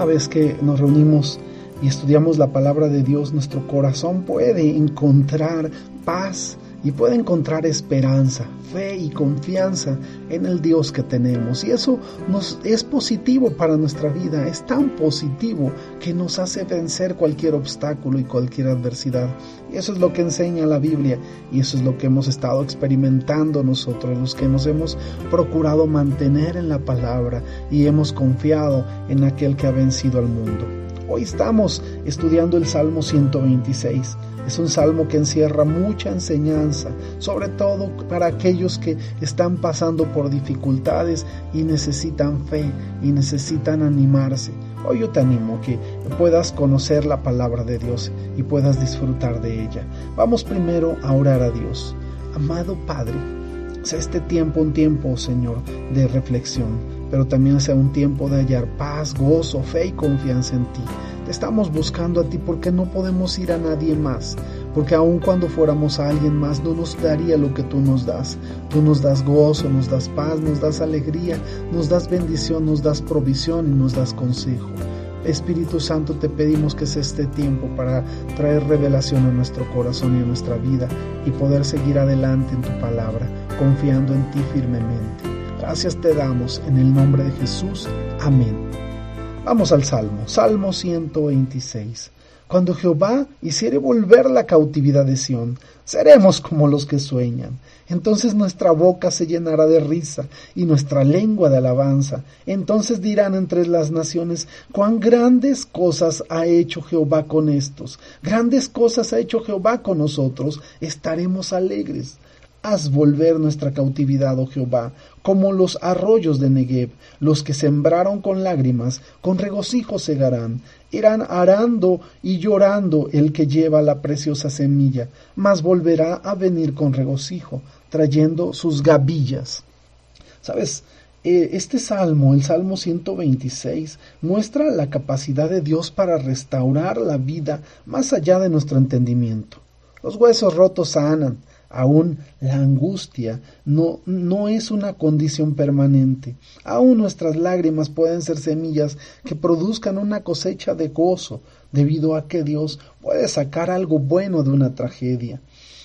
cada vez que nos reunimos y estudiamos la palabra de Dios, nuestro corazón puede encontrar paz y puede encontrar esperanza, fe y confianza en el Dios que tenemos. Y eso nos es positivo para nuestra vida, es tan positivo que nos hace vencer cualquier obstáculo y cualquier adversidad. Y eso es lo que enseña la Biblia y eso es lo que hemos estado experimentando nosotros, los que nos hemos procurado mantener en la palabra y hemos confiado en aquel que ha vencido al mundo. Hoy estamos estudiando el Salmo 126. Es un salmo que encierra mucha enseñanza, sobre todo para aquellos que están pasando por dificultades y necesitan fe y necesitan animarse. Hoy yo te animo que puedas conocer la palabra de Dios y puedas disfrutar de ella. Vamos primero a orar a Dios. Amado Padre, sea este tiempo un tiempo, Señor, de reflexión, pero también sea un tiempo de hallar paz, gozo, fe y confianza en ti. Te estamos buscando a ti porque no podemos ir a nadie más, porque aun cuando fuéramos a alguien más no nos daría lo que tú nos das. Tú nos das gozo, nos das paz, nos das alegría, nos das bendición, nos das provisión y nos das consejo. Espíritu Santo, te pedimos que sea este tiempo para traer revelación a nuestro corazón y a nuestra vida y poder seguir adelante en tu palabra, confiando en ti firmemente. Gracias te damos en el nombre de Jesús. Amén. Vamos al Salmo, Salmo 126. Cuando Jehová hiciere volver la cautividad de Sión, seremos como los que sueñan. Entonces nuestra boca se llenará de risa y nuestra lengua de alabanza. Entonces dirán entre las naciones, cuán grandes cosas ha hecho Jehová con estos. Grandes cosas ha hecho Jehová con nosotros. Estaremos alegres. Haz volver nuestra cautividad, oh Jehová, como los arroyos de Negev, los que sembraron con lágrimas, con regocijo segarán. Irán arando y llorando el que lleva la preciosa semilla, mas volverá a venir con regocijo, trayendo sus gavillas. ¿Sabes? Eh, este salmo, el Salmo 126, muestra la capacidad de Dios para restaurar la vida más allá de nuestro entendimiento. Los huesos rotos sanan, Aún la angustia no, no es una condición permanente. Aún nuestras lágrimas pueden ser semillas que produzcan una cosecha de gozo, debido a que Dios puede sacar algo bueno de una tragedia.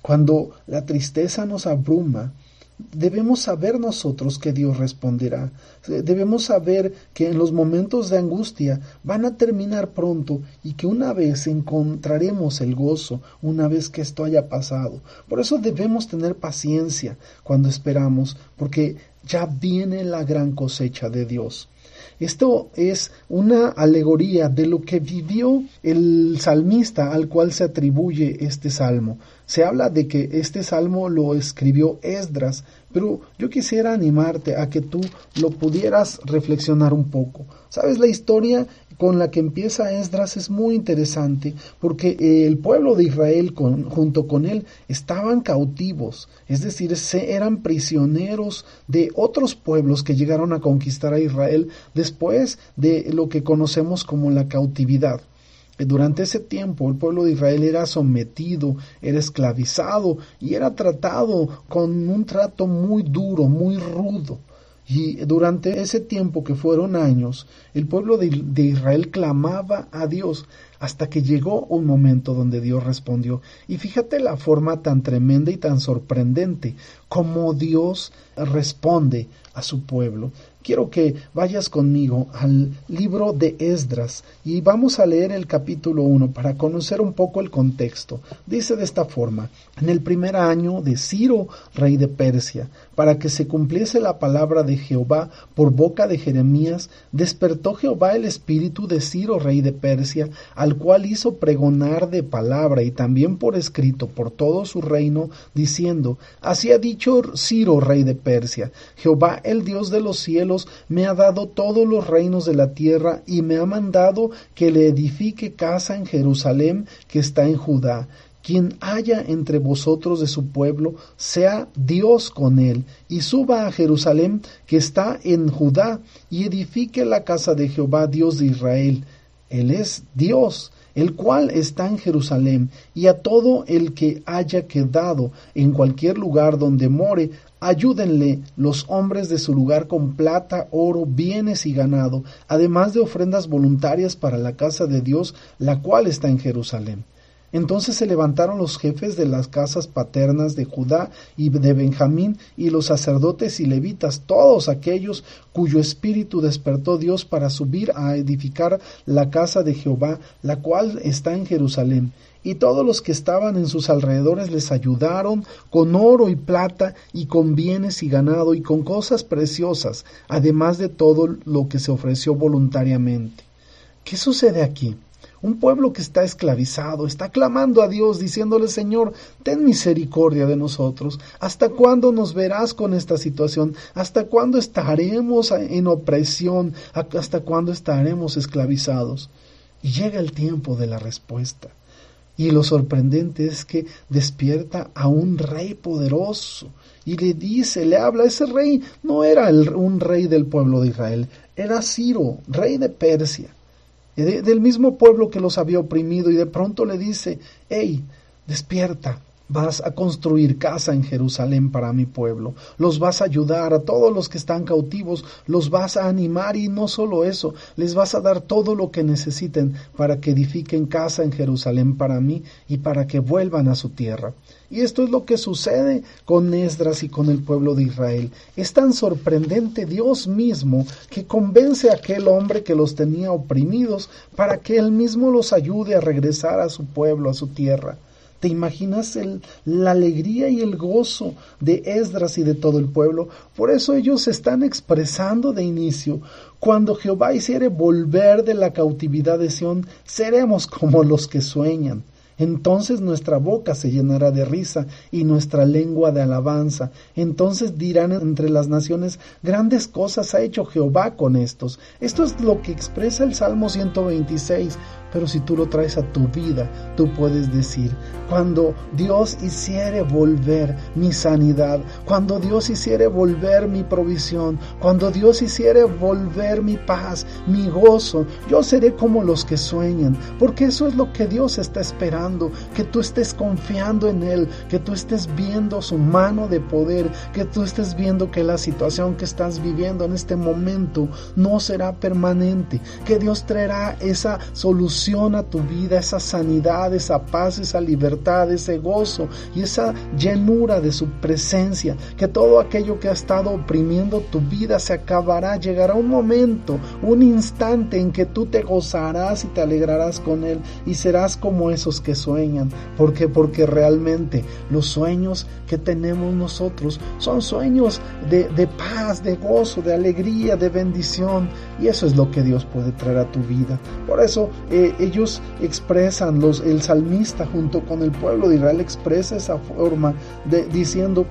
Cuando la tristeza nos abruma, Debemos saber nosotros que Dios responderá. Debemos saber que en los momentos de angustia van a terminar pronto y que una vez encontraremos el gozo, una vez que esto haya pasado. Por eso debemos tener paciencia cuando esperamos, porque ya viene la gran cosecha de Dios. Esto es una alegoría de lo que vivió el salmista al cual se atribuye este salmo. Se habla de que este salmo lo escribió Esdras, pero yo quisiera animarte a que tú lo pudieras reflexionar un poco. ¿Sabes? La historia con la que empieza Esdras es muy interesante porque el pueblo de Israel junto con él estaban cautivos, es decir, eran prisioneros de otros pueblos que llegaron a conquistar a Israel después de lo que conocemos como la cautividad. Durante ese tiempo el pueblo de Israel era sometido, era esclavizado y era tratado con un trato muy duro, muy rudo. Y durante ese tiempo que fueron años, el pueblo de, Israel clamaba a Dios hasta que llegó un momento donde Dios respondió. Y fíjate la forma tan tremenda y tan sorprendente como Dios responde a su pueblo quiero que vayas conmigo al libro de Esdras y vamos a leer el capítulo 1 para conocer un poco el contexto. Dice de esta forma, en el primer año de Ciro, rey de Persia, para que se cumpliese la palabra de Jehová por boca de Jeremías, despertó Jehová el espíritu de Ciro, rey de Persia, al cual hizo pregonar de palabra y también por escrito por todo su reino, diciendo, Así ha dicho Ciro, rey de Persia, Jehová el Dios de los cielos, me ha dado todos los reinos de la tierra y me ha mandado que le edifique casa en Jerusalén que está en Judá. Quien haya entre vosotros de su pueblo, sea Dios con él, y suba a Jerusalén que está en Judá, y edifique la casa de Jehová Dios de Israel. Él es Dios, el cual está en Jerusalén, y a todo el que haya quedado en cualquier lugar donde more, Ayúdenle los hombres de su lugar con plata, oro, bienes y ganado, además de ofrendas voluntarias para la casa de Dios, la cual está en Jerusalén. Entonces se levantaron los jefes de las casas paternas de Judá y de Benjamín y los sacerdotes y levitas, todos aquellos cuyo espíritu despertó Dios para subir a edificar la casa de Jehová, la cual está en Jerusalén y todos los que estaban en sus alrededores les ayudaron con oro y plata y con bienes y ganado y con cosas preciosas, además de todo lo que se ofreció voluntariamente. ¿Qué sucede aquí? Un pueblo que está esclavizado, está clamando a Dios, diciéndole, Señor, ten misericordia de nosotros. ¿Hasta cuándo nos verás con esta situación? ¿Hasta cuándo estaremos en opresión? ¿Hasta cuándo estaremos esclavizados? Y llega el tiempo de la respuesta. Y lo sorprendente es que despierta a un rey poderoso y le dice, le habla, ese rey no era un rey del pueblo de Israel, era Ciro, rey de Persia, del mismo pueblo que los había oprimido y de pronto le dice, hey, despierta, Vas a construir casa en Jerusalén para mi pueblo. Los vas a ayudar a todos los que están cautivos. Los vas a animar y no solo eso, les vas a dar todo lo que necesiten para que edifiquen casa en Jerusalén para mí y para que vuelvan a su tierra. Y esto es lo que sucede con Esdras y con el pueblo de Israel. Es tan sorprendente Dios mismo que convence a aquel hombre que los tenía oprimidos para que él mismo los ayude a regresar a su pueblo, a su tierra. ¿Te imaginas el, la alegría y el gozo de Esdras y de todo el pueblo? Por eso ellos están expresando de inicio, cuando Jehová hiciere volver de la cautividad de Sión, seremos como los que sueñan. Entonces nuestra boca se llenará de risa y nuestra lengua de alabanza. Entonces dirán entre las naciones, grandes cosas ha hecho Jehová con estos. Esto es lo que expresa el Salmo 126. Pero si tú lo traes a tu vida, tú puedes decir, cuando Dios hiciere volver mi sanidad, cuando Dios hiciere volver mi provisión, cuando Dios hiciere volver mi paz, mi gozo, yo seré como los que sueñan, porque eso es lo que Dios está esperando, que tú estés confiando en Él, que tú estés viendo su mano de poder, que tú estés viendo que la situación que estás viviendo en este momento no será permanente, que Dios traerá esa solución a tu vida esa sanidad, esa paz, esa libertad, ese gozo y esa llenura de su presencia, que todo aquello que ha estado oprimiendo tu vida se acabará, llegará un momento, un instante en que tú te gozarás y te alegrarás con él y serás como esos que sueñan, porque porque realmente los sueños que tenemos nosotros son sueños de, de paz, de gozo, de alegría, de bendición y eso es lo que Dios puede traer a tu vida. Por eso eh, ellos expresan, los, el salmista junto con el pueblo de Israel expresa esa forma de diciendo,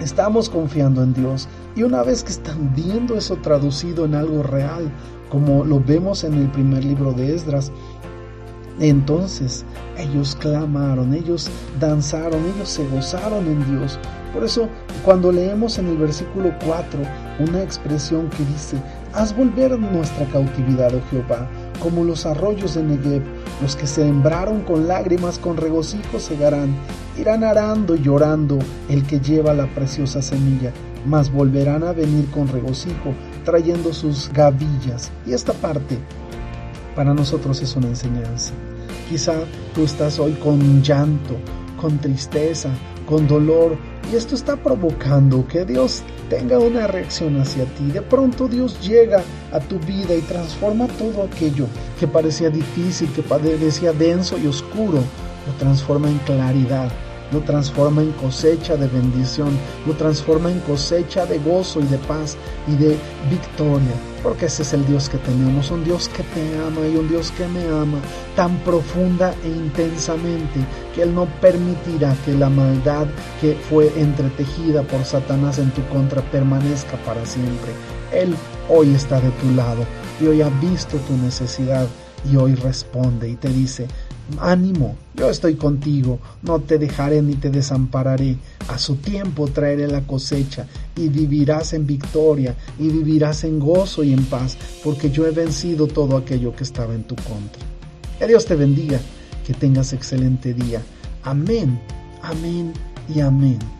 estamos confiando en Dios. Y una vez que están viendo eso traducido en algo real, como lo vemos en el primer libro de Esdras, entonces ellos clamaron, ellos danzaron, ellos se gozaron en Dios. Por eso cuando leemos en el versículo 4 una expresión que dice, haz volver nuestra cautividad, oh Jehová, como los arroyos de Negev, los que sembraron con lágrimas, con regocijo segarán, irán arando y llorando el que lleva la preciosa semilla, mas volverán a venir con regocijo, trayendo sus gavillas. Y esta parte para nosotros es una enseñanza. Quizá tú estás hoy con llanto, con tristeza, con dolor, y esto está provocando que Dios tenga una reacción hacia ti. De pronto Dios llega a tu vida y transforma todo aquello que parecía difícil, que parecía denso y oscuro, lo transforma en claridad, lo transforma en cosecha de bendición, lo transforma en cosecha de gozo y de paz y de victoria. Porque ese es el Dios que tenemos, un Dios que te ama y un Dios que me ama tan profunda e intensamente que Él no permitirá que la maldad que fue entretejida por Satanás en tu contra permanezca para siempre. Él hoy está de tu lado y hoy ha visto tu necesidad y hoy responde y te dice, ánimo, yo estoy contigo, no te dejaré ni te desampararé. A su tiempo traeré la cosecha y vivirás en victoria y vivirás en gozo y en paz, porque yo he vencido todo aquello que estaba en tu contra. Que Dios te bendiga, que tengas excelente día. Amén, amén y amén.